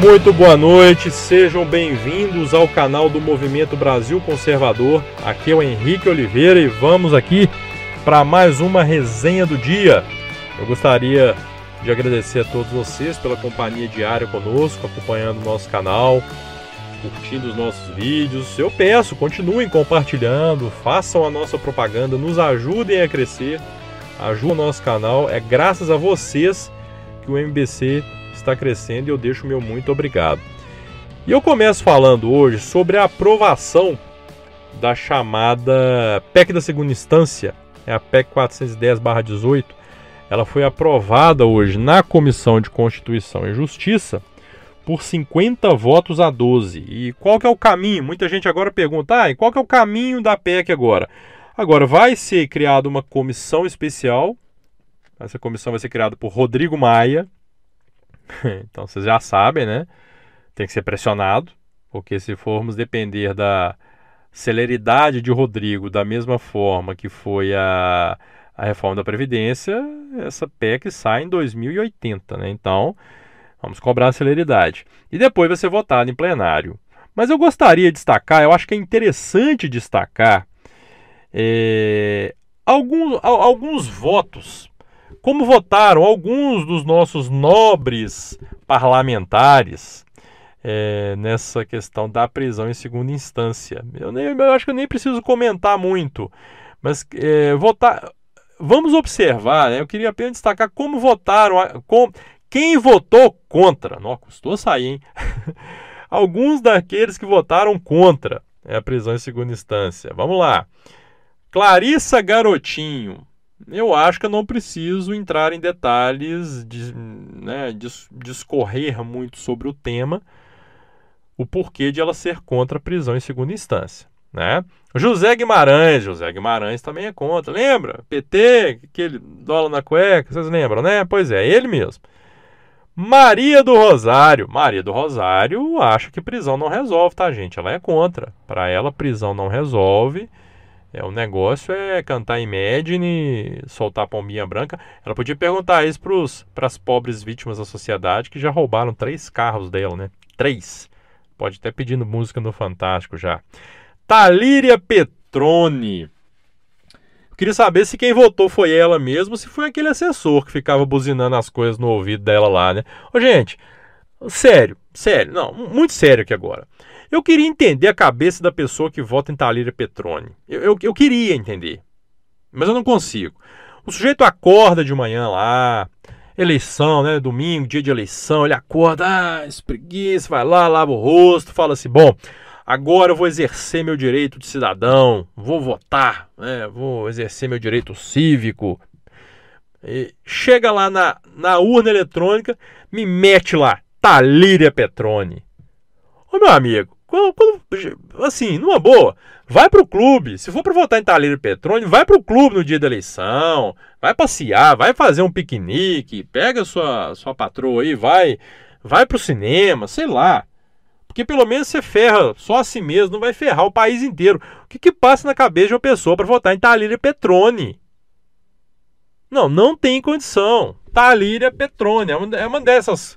Muito boa noite, sejam bem-vindos ao canal do Movimento Brasil Conservador. Aqui é o Henrique Oliveira e vamos aqui para mais uma resenha do dia. Eu gostaria de agradecer a todos vocês pela companhia diária conosco, acompanhando o nosso canal, curtindo os nossos vídeos. Eu peço, continuem compartilhando, façam a nossa propaganda, nos ajudem a crescer, ajudem o nosso canal. É graças a vocês que o MBC está crescendo e eu deixo meu muito obrigado. E eu começo falando hoje sobre a aprovação da chamada PEC da segunda instância, é a PEC 410/18. Ela foi aprovada hoje na Comissão de Constituição e Justiça por 50 votos a 12. E qual que é o caminho? Muita gente agora pergunta: "Ah, e qual que é o caminho da PEC agora?" Agora vai ser criada uma comissão especial. Essa comissão vai ser criada por Rodrigo Maia, então vocês já sabem, né? Tem que ser pressionado, porque se formos depender da celeridade de Rodrigo da mesma forma que foi a, a reforma da Previdência, essa PEC sai em 2080, né? Então vamos cobrar a celeridade. E depois vai ser votado em plenário. Mas eu gostaria de destacar, eu acho que é interessante destacar é, alguns, alguns votos como votaram alguns dos nossos nobres parlamentares é, nessa questão da prisão em segunda instância. Eu, nem, eu acho que eu nem preciso comentar muito, mas é, votar. Vamos observar, né? eu queria apenas destacar como votaram, com, quem votou contra. Não, custou sair, hein? Alguns daqueles que votaram contra é, a prisão em segunda instância. Vamos lá. Clarissa Garotinho, eu acho que eu não preciso entrar em detalhes, de, né, discorrer muito sobre o tema, o porquê de ela ser contra a prisão em segunda instância. Né? José Guimarães, José Guimarães também é contra, lembra? PT, aquele dólar na cueca, vocês lembram, né? Pois é, ele mesmo. Maria do Rosário, Maria do Rosário acha que prisão não resolve, tá, gente? Ela é contra. Para ela, prisão não resolve. É, o negócio é cantar Imagine, soltar a pombinha branca. Ela podia perguntar isso para as pobres vítimas da sociedade que já roubaram três carros dela, né? Três. Pode até pedindo música no Fantástico já. Talíria Petrone. Queria saber se quem votou foi ela mesmo, se foi aquele assessor que ficava buzinando as coisas no ouvido dela lá, né? Ô, gente, sério, sério, não, muito sério aqui agora. Eu queria entender a cabeça da pessoa que vota em Talíria Petrone. Eu, eu, eu queria entender, mas eu não consigo. O sujeito acorda de manhã lá, eleição, né? Domingo, dia de eleição, ele acorda, ah, espreguiça, vai lá, lava o rosto, fala assim: bom, agora eu vou exercer meu direito de cidadão, vou votar, né? Vou exercer meu direito cívico. E chega lá na, na urna eletrônica, me mete lá, Talíria Petrone. Ô meu amigo, quando, quando, assim, numa boa, vai pro clube. Se for para votar em Talheiro Petrone, vai pro clube no dia da eleição. Vai passear, vai fazer um piquenique, pega sua sua patroa aí, vai vai pro cinema, sei lá. Porque pelo menos você ferra só a si mesmo, não vai ferrar o país inteiro. O que, que passa na cabeça de uma pessoa para votar em Talíria Petrone? Não, não tem condição. Talíria Petrone é uma, é uma dessas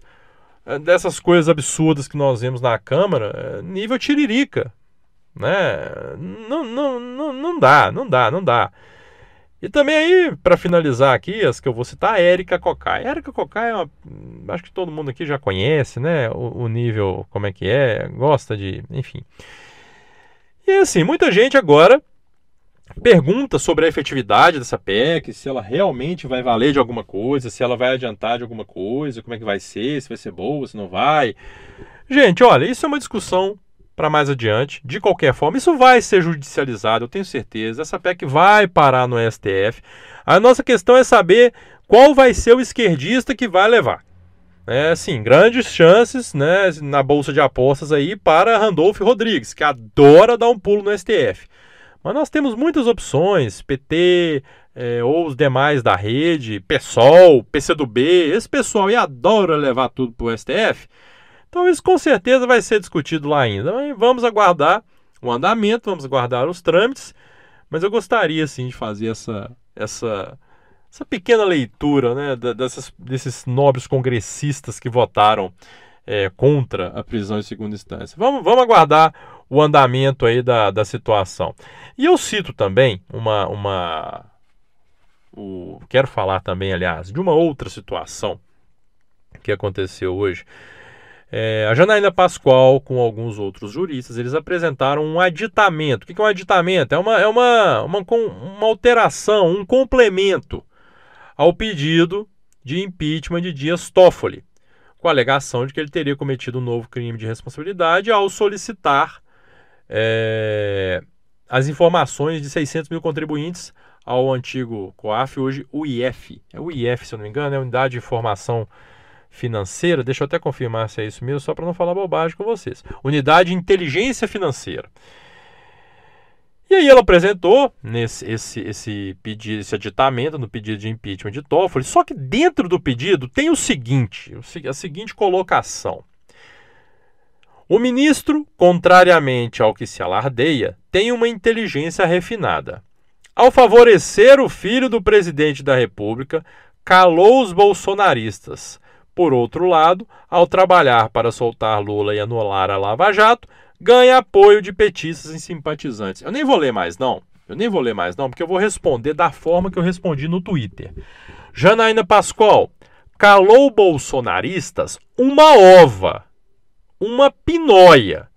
dessas coisas absurdas que nós vemos na Câmara, é, nível tiririca. Né? Não, não, não, não dá, não dá, não dá. E também aí, para finalizar aqui, as que eu vou citar, a Érica Cocai. Érica Cocai é uma, acho que todo mundo aqui já conhece, né? O, o, nível, como é que é, gosta de, enfim. E assim, muita gente agora pergunta sobre a efetividade dessa PEC, se ela realmente vai valer de alguma coisa, se ela vai adiantar de alguma coisa, como é que vai ser, se vai ser boa, se não vai. Gente, olha, isso é uma discussão para mais adiante. De qualquer forma, isso vai ser judicializado, eu tenho certeza. Essa PEC vai parar no STF. A nossa questão é saber qual vai ser o esquerdista que vai levar. É, sim, grandes chances né, na bolsa de apostas aí para Randolph Rodrigues, que adora dar um pulo no STF. Mas nós temos muitas opções, PT é, ou os demais da rede, PSOL, PCdoB, esse pessoal aí adora levar tudo para o STF. Então isso com certeza vai ser discutido lá ainda. Mas vamos aguardar o andamento, vamos aguardar os trâmites, mas eu gostaria sim de fazer essa, essa, essa pequena leitura né, dessas, desses nobres congressistas que votaram é, contra a prisão em segunda instância. Vamos, vamos aguardar o andamento aí da, da situação. E eu cito também uma. uma o, quero falar também, aliás, de uma outra situação que aconteceu hoje. É, a Janaína Pascoal, com alguns outros juristas, eles apresentaram um aditamento. O que é um aditamento? É uma, é uma, uma, uma alteração, um complemento ao pedido de impeachment de Dias Toffoli, com a alegação de que ele teria cometido um novo crime de responsabilidade ao solicitar é, as informações de 600 mil contribuintes ao antigo COAF, hoje o IF. É o IF, se eu não me engano, é a Unidade de Informação Financeira. Deixa eu até confirmar se é isso mesmo, só para não falar bobagem com vocês. Unidade de Inteligência Financeira. E aí ela apresentou nesse, esse, esse pedido, esse aditamento no pedido de impeachment de Toffoli, só que dentro do pedido tem o seguinte, a seguinte colocação. O ministro, contrariamente ao que se alardeia, tem uma inteligência refinada. Ao favorecer o filho do presidente da República, calou os bolsonaristas. Por outro lado, ao trabalhar para soltar Lula e anular a Lava Jato, ganha apoio de petistas e simpatizantes. Eu nem vou ler mais, não. Eu nem vou ler mais, não, porque eu vou responder da forma que eu respondi no Twitter. Janaína Pascoal, calou bolsonaristas uma ova, uma pinóia.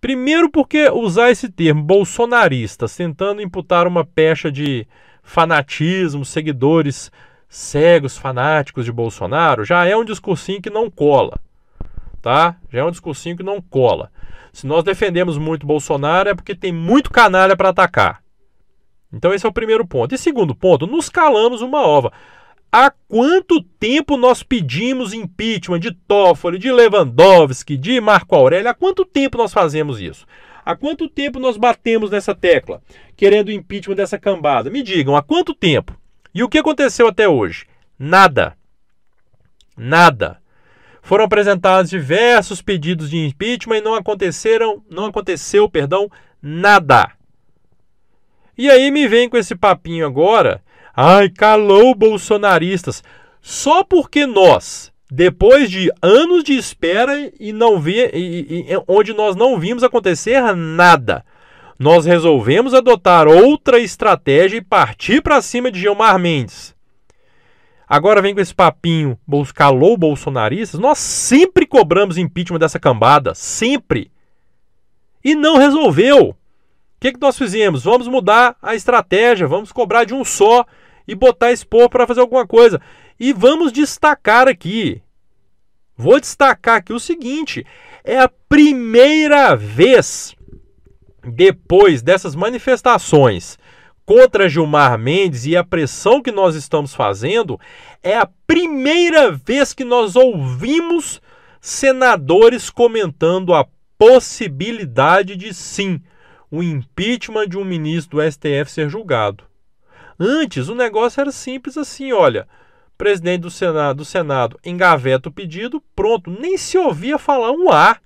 Primeiro, porque usar esse termo bolsonaristas, tentando imputar uma pecha de fanatismo, seguidores cegos, fanáticos de Bolsonaro, já é um discursinho que não cola. Tá? Já é um discursinho que não cola. Se nós defendemos muito Bolsonaro é porque tem muito canalha para atacar. Então esse é o primeiro ponto. E segundo ponto, nos calamos uma ova. Há quanto tempo nós pedimos impeachment de Toffoli, de Lewandowski, de Marco Aurélio? Há quanto tempo nós fazemos isso? Há quanto tempo nós batemos nessa tecla, querendo impeachment dessa cambada? Me digam, há quanto tempo? E o que aconteceu até hoje? Nada. Nada. Foram apresentados diversos pedidos de impeachment e não aconteceram, não aconteceu, perdão, nada. E aí me vem com esse papinho agora, ai, calou bolsonaristas, só porque nós, depois de anos de espera e não vi, e, e, onde nós não vimos acontecer nada, nós resolvemos adotar outra estratégia e partir para cima de Gilmar Mendes. Agora vem com esse papinho, calou bolsonaristas. Nós sempre cobramos impeachment dessa cambada, sempre. E não resolveu. O que, que nós fizemos? Vamos mudar a estratégia, vamos cobrar de um só e botar esse povo para fazer alguma coisa. E vamos destacar aqui. Vou destacar aqui o seguinte: é a primeira vez depois dessas manifestações contra Gilmar Mendes e a pressão que nós estamos fazendo, é a primeira vez que nós ouvimos senadores comentando a possibilidade de sim o impeachment de um ministro do STF ser julgado. Antes o negócio era simples assim, olha, presidente do Senado, do Senado engaveta o pedido, pronto, nem se ouvia falar um A.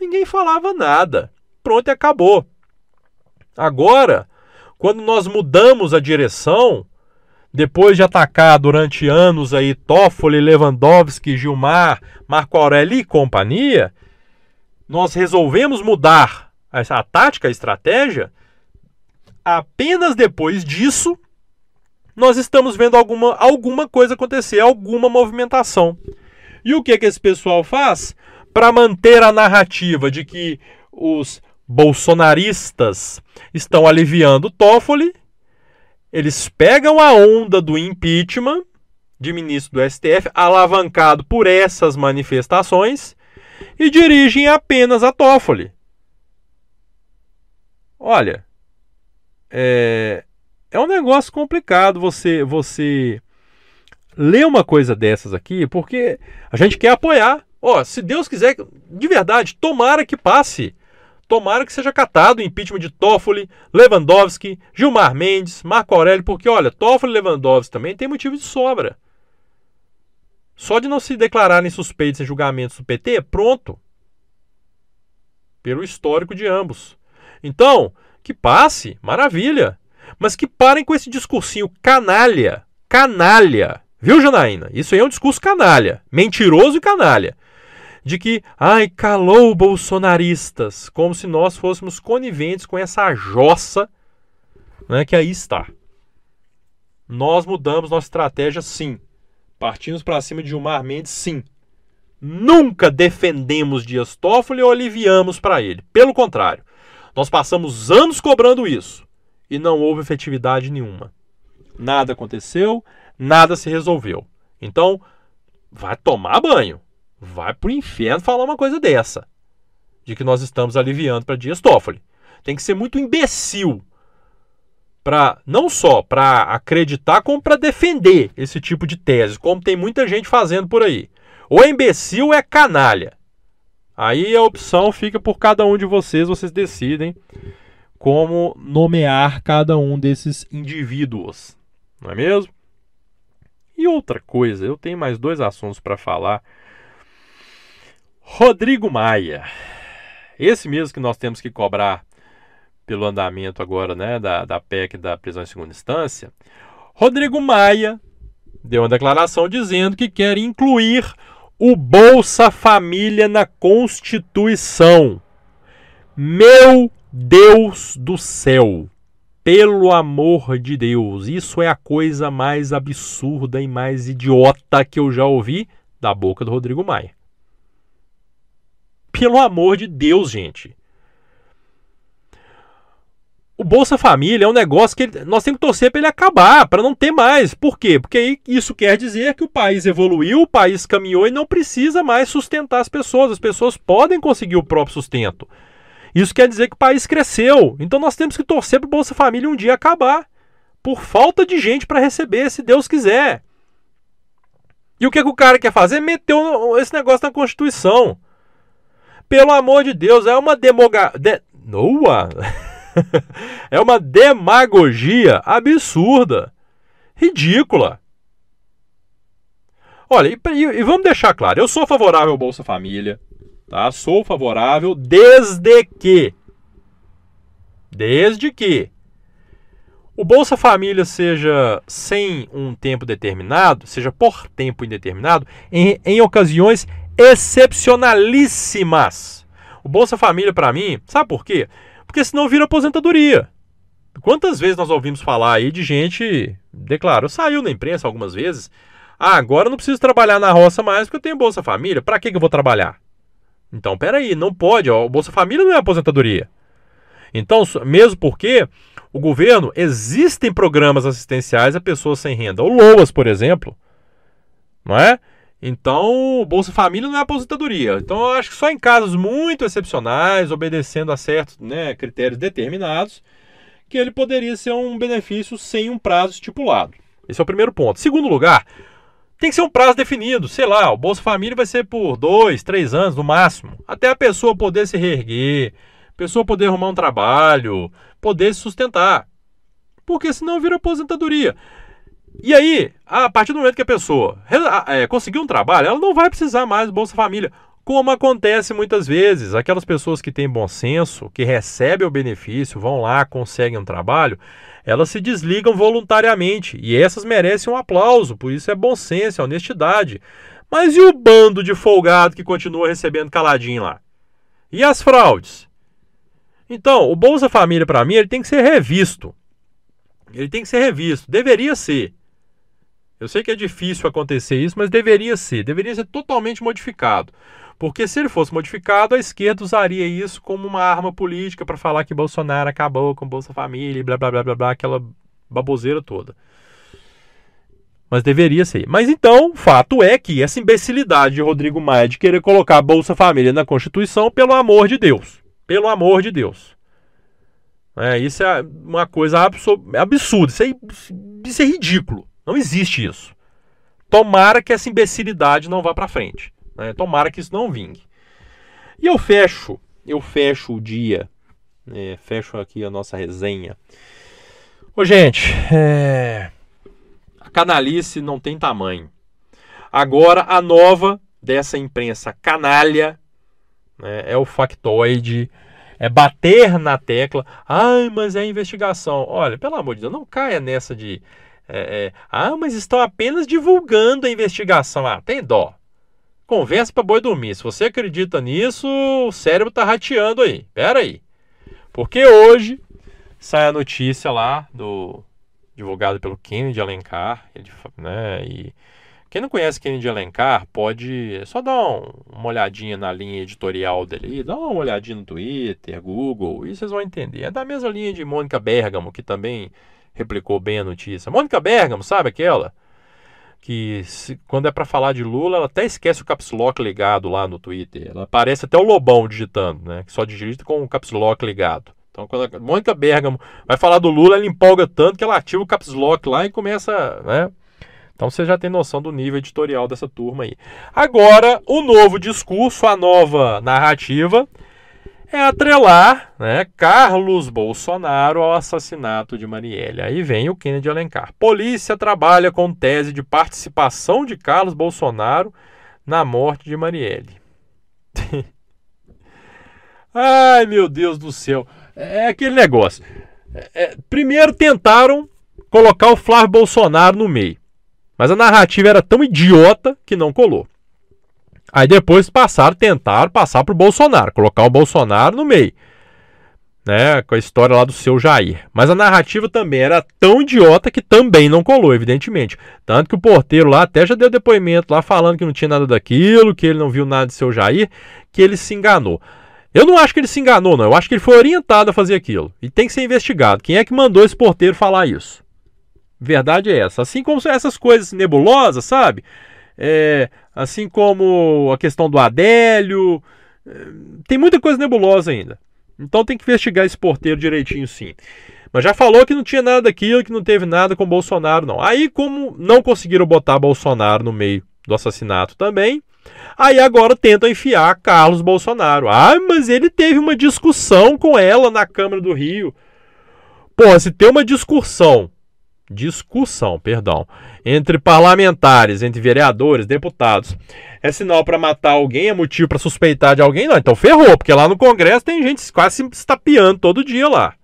Ninguém falava nada. Pronto e acabou. Agora, quando nós mudamos a direção, depois de atacar durante anos aí Toffoli, Lewandowski, Gilmar, Marco Aurélio e companhia, nós resolvemos mudar a tática, a estratégia. Apenas depois disso, nós estamos vendo alguma, alguma coisa acontecer, alguma movimentação. E o que, que esse pessoal faz? Para manter a narrativa de que os bolsonaristas estão aliviando Toffoli, eles pegam a onda do impeachment de ministro do STF, alavancado por essas manifestações, e dirigem apenas a Toffoli. Olha, é, é um negócio complicado você você ler uma coisa dessas aqui, porque a gente quer apoiar. Ó, se Deus quiser, de verdade, tomara que passe Tomara que seja catado o impeachment de Toffoli, Lewandowski, Gilmar Mendes, Marco Aurélio, porque olha, Toffoli e Lewandowski também tem motivo de sobra. Só de não se declararem suspeitos em julgamentos do PT, pronto. Pelo histórico de ambos. Então, que passe, maravilha. Mas que parem com esse discursinho canalha. Canalha. Viu, Janaína? Isso aí é um discurso canalha. Mentiroso e canalha de que, ai, calou bolsonaristas, como se nós fôssemos coniventes com essa jossa né, que aí está. Nós mudamos nossa estratégia, sim. Partimos para cima de Gilmar Mendes, sim. Nunca defendemos Dias Toffoli ou aliviamos para ele. Pelo contrário, nós passamos anos cobrando isso e não houve efetividade nenhuma. Nada aconteceu, nada se resolveu. Então, vai tomar banho. Vai pro inferno falar uma coisa dessa. De que nós estamos aliviando para Dias Toffoli. Tem que ser muito imbecil para não só para acreditar como para defender esse tipo de tese, como tem muita gente fazendo por aí. Ou é imbecil ou é canalha. Aí a opção fica por cada um de vocês, vocês decidem como nomear cada um desses indivíduos, não é mesmo? E outra coisa, eu tenho mais dois assuntos para falar. Rodrigo Maia. Esse mesmo que nós temos que cobrar pelo andamento agora né, da, da PEC da prisão em segunda instância. Rodrigo Maia deu uma declaração dizendo que quer incluir o Bolsa Família na Constituição. Meu Deus do céu! Pelo amor de Deus, isso é a coisa mais absurda e mais idiota que eu já ouvi da boca do Rodrigo Maia. Pelo amor de Deus, gente. O Bolsa Família é um negócio que ele, nós temos que torcer para ele acabar, para não ter mais. Por quê? Porque isso quer dizer que o país evoluiu, o país caminhou e não precisa mais sustentar as pessoas. As pessoas podem conseguir o próprio sustento. Isso quer dizer que o país cresceu. Então nós temos que torcer para o Bolsa Família um dia acabar. Por falta de gente para receber, se Deus quiser. E o que, que o cara quer fazer? Meteu esse negócio na Constituição. Pelo amor de Deus, é uma demoga... De... Noa! é uma demagogia absurda. Ridícula. Olha, e, e, vamos deixar claro, eu sou favorável ao Bolsa Família. Tá? Sou favorável desde que. Desde que o Bolsa Família seja sem um tempo determinado, seja por tempo indeterminado, em, em ocasiões excepcionalíssimas. O Bolsa Família, para mim, sabe por quê? Porque senão vira aposentadoria. Quantas vezes nós ouvimos falar aí de gente, declarou, saiu na imprensa algumas vezes, ah, agora não preciso trabalhar na roça mais porque eu tenho Bolsa Família, para que, que eu vou trabalhar? Então, peraí, não pode. Ó, Bolsa Família não é aposentadoria. Então, mesmo porque o governo, existem programas assistenciais a pessoas sem renda. O LOAS, por exemplo. Não é? Então, Bolsa Família não é aposentadoria. Então, eu acho que só em casos muito excepcionais, obedecendo a certos né, critérios determinados, que ele poderia ser um benefício sem um prazo estipulado. Esse é o primeiro ponto. Segundo lugar, tem que ser um prazo definido. Sei lá, o Bolsa Família vai ser por dois, três anos no máximo. Até a pessoa poder se reerguer, a pessoa poder arrumar um trabalho, poder se sustentar. Porque senão vira aposentadoria. E aí, a partir do momento que a pessoa é, conseguiu um trabalho, ela não vai precisar mais do Bolsa Família. Como acontece muitas vezes, aquelas pessoas que têm bom senso, que recebem o benefício, vão lá, conseguem um trabalho, elas se desligam voluntariamente e essas merecem um aplauso, por isso é bom senso, é honestidade. Mas e o bando de folgado que continua recebendo caladinho lá? E as fraudes? Então, o Bolsa Família, para mim, ele tem que ser revisto. Ele tem que ser revisto. Deveria ser. Eu sei que é difícil acontecer isso, mas deveria ser. Deveria ser totalmente modificado. Porque se ele fosse modificado, a esquerda usaria isso como uma arma política para falar que Bolsonaro acabou com Bolsa Família blá blá blá blá blá, aquela baboseira toda. Mas deveria ser. Mas então, o fato é que essa imbecilidade de Rodrigo Maia de querer colocar Bolsa Família na Constituição, pelo amor de Deus. Pelo amor de Deus. É, isso é uma coisa absurda. Isso é, isso é ridículo. Não existe isso. Tomara que essa imbecilidade não vá para frente. Né? Tomara que isso não vingue. E eu fecho, eu fecho o dia, né? fecho aqui a nossa resenha. Ô, gente, é... a canalice não tem tamanho. Agora, a nova dessa imprensa canalha né? é o factoide, é bater na tecla. Ai, mas é investigação. Olha, pelo amor de Deus, não caia nessa de. É, é, ah, mas estão apenas divulgando a investigação. Ah, tem dó. conversa para boi dormir. Se você acredita nisso, o cérebro tá rateando aí. Pera aí. Porque hoje sai a notícia lá do divulgado pelo Kennedy Alencar, ele, né, e quem não conhece Kennedy Alencar pode só dar um, uma olhadinha na linha editorial dele, dá uma olhadinha no Twitter, Google, e vocês vão entender. É da mesma linha de Mônica Bergamo, que também replicou bem a notícia. Mônica Bergamo, sabe aquela? Que se, quando é para falar de Lula, ela até esquece o caps lock ligado lá no Twitter. Ela parece até o Lobão digitando, né? Que só digita com o caps lock ligado. Então, quando a Mônica Bergamo vai falar do Lula, ela empolga tanto que ela ativa o caps lock lá e começa, né? Então você já tem noção do nível editorial dessa turma aí. Agora, o novo discurso, a nova narrativa é atrelar né, Carlos Bolsonaro ao assassinato de Marielle. Aí vem o Kennedy Alencar. Polícia trabalha com tese de participação de Carlos Bolsonaro na morte de Marielle. Ai, meu Deus do céu. É aquele negócio. É, é, primeiro tentaram colocar o Flávio Bolsonaro no meio. Mas a narrativa era tão idiota que não colou. Aí depois passaram, tentaram passar para o Bolsonaro, colocar o Bolsonaro no meio. Né, com a história lá do seu Jair. Mas a narrativa também era tão idiota que também não colou, evidentemente. Tanto que o porteiro lá até já deu depoimento lá falando que não tinha nada daquilo, que ele não viu nada de seu Jair, que ele se enganou. Eu não acho que ele se enganou, não. Eu acho que ele foi orientado a fazer aquilo. E tem que ser investigado. Quem é que mandou esse porteiro falar isso? Verdade é essa. Assim como essas coisas nebulosas, sabe? É, assim como a questão do Adélio. É, tem muita coisa nebulosa ainda. Então tem que investigar esse porteiro direitinho, sim. Mas já falou que não tinha nada daquilo, que não teve nada com Bolsonaro, não. Aí, como não conseguiram botar Bolsonaro no meio do assassinato também, aí agora tentam enfiar Carlos Bolsonaro. Ah, mas ele teve uma discussão com ela na Câmara do Rio. Pô, se tem uma discussão discussão, perdão, entre parlamentares, entre vereadores, deputados, é sinal para matar alguém, é motivo para suspeitar de alguém? Não, então ferrou, porque lá no Congresso tem gente quase se estapeando todo dia lá.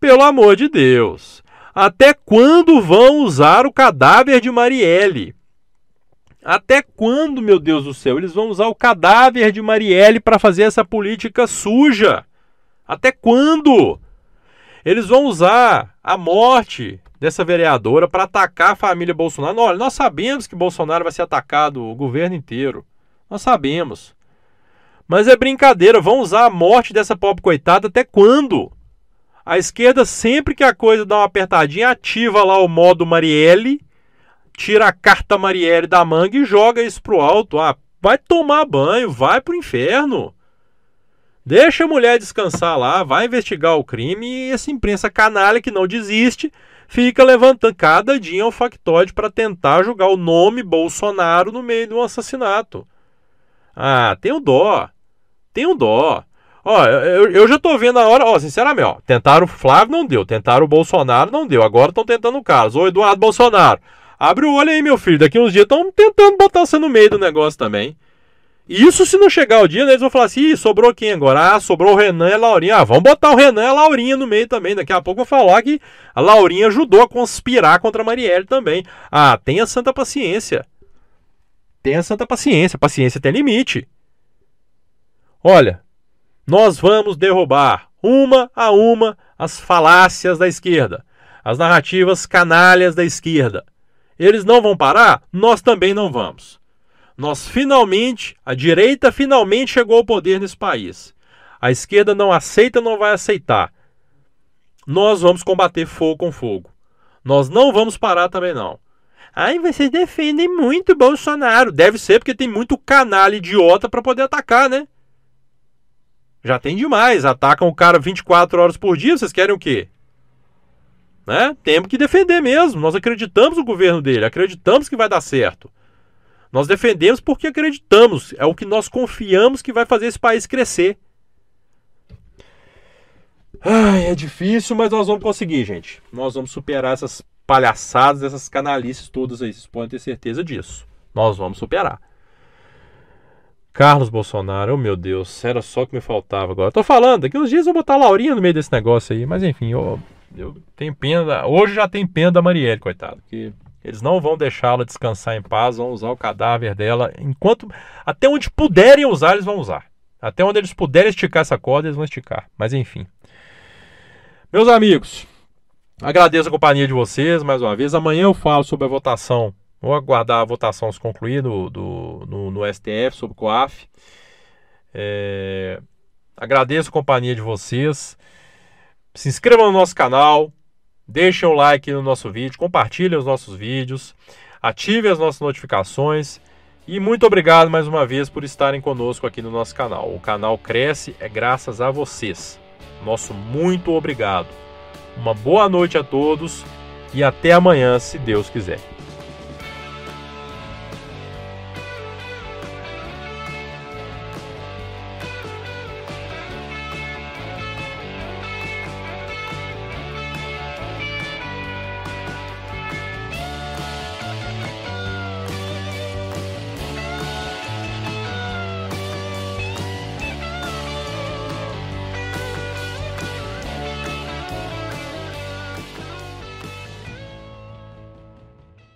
Pelo amor de Deus. Até quando vão usar o cadáver de Marielle? Até quando, meu Deus do céu, eles vão usar o cadáver de Marielle para fazer essa política suja? Até quando? Eles vão usar a morte dessa vereadora para atacar a família Bolsonaro. Olha, nós sabemos que Bolsonaro vai ser atacado o governo inteiro. Nós sabemos. Mas é brincadeira, vão usar a morte dessa pobre coitada até quando? A esquerda, sempre que a coisa dá uma apertadinha, ativa lá o modo Marielle, tira a carta Marielle da manga e joga isso pro alto. Ah, vai tomar banho, vai pro inferno. Deixa a mulher descansar lá, vai investigar o crime e essa imprensa canalha que não desiste fica levantando cada dia um factoide para tentar jogar o nome Bolsonaro no meio de um assassinato. Ah, tenho dó. Tenho dó. Ó, eu, eu já tô vendo a hora, ó, sinceramente, ó, tentaram o Flávio, não deu, tentaram o Bolsonaro, não deu, agora estão tentando o Carlos. Ô, Eduardo Bolsonaro, abre o olho aí, meu filho, daqui uns dias estão tentando botar você no meio do negócio também. Isso se não chegar o dia, né, eles vão falar assim: sobrou quem agora? Ah, sobrou o Renan e a Laurinha. Ah, vamos botar o Renan e a Laurinha no meio também. Daqui a pouco vou falar que a Laurinha ajudou a conspirar contra a Marielle também. Ah, tenha santa paciência. Tenha santa paciência. Paciência tem limite. Olha, nós vamos derrubar uma a uma as falácias da esquerda, as narrativas canalhas da esquerda. Eles não vão parar? Nós também não vamos. Nós finalmente, a direita finalmente chegou ao poder nesse país. A esquerda não aceita, não vai aceitar. Nós vamos combater fogo com fogo. Nós não vamos parar também não. Ai, vocês defendem muito Bolsonaro. Deve ser porque tem muito canalha idiota para poder atacar, né? Já tem demais. Atacam o cara 24 horas por dia. Vocês querem o quê? Né? Temos que defender mesmo. Nós acreditamos no governo dele. Acreditamos que vai dar certo. Nós defendemos porque acreditamos, é o que nós confiamos que vai fazer esse país crescer. Ai, é difícil, mas nós vamos conseguir, gente. Nós vamos superar essas palhaçadas, essas canalices todas aí. Vocês podem ter certeza disso. Nós vamos superar. Carlos Bolsonaro, oh meu Deus, era só que me faltava agora. Tô falando, daqui uns dias eu vou botar a Laurinha no meio desse negócio aí, mas enfim, eu, eu tenho pena. Hoje já tem pena da Marielle, coitado, que Eles não vão deixá-la descansar em paz, vão usar o cadáver dela enquanto até onde puderem usar, eles vão usar. Até onde eles puderem esticar essa corda, eles vão esticar. Mas enfim. Meus amigos, agradeço a companhia de vocês mais uma vez. Amanhã eu falo sobre a votação. Vou aguardar a votação se concluir no, do, no, no STF sobre o COAF. É... Agradeço a companhia de vocês. Se inscrevam no nosso canal, deixem o like no nosso vídeo, compartilhem os nossos vídeos, ativem as nossas notificações e muito obrigado mais uma vez por estarem conosco aqui no nosso canal. O canal cresce é graças a vocês. Nosso muito obrigado. Uma boa noite a todos e até amanhã, se Deus quiser.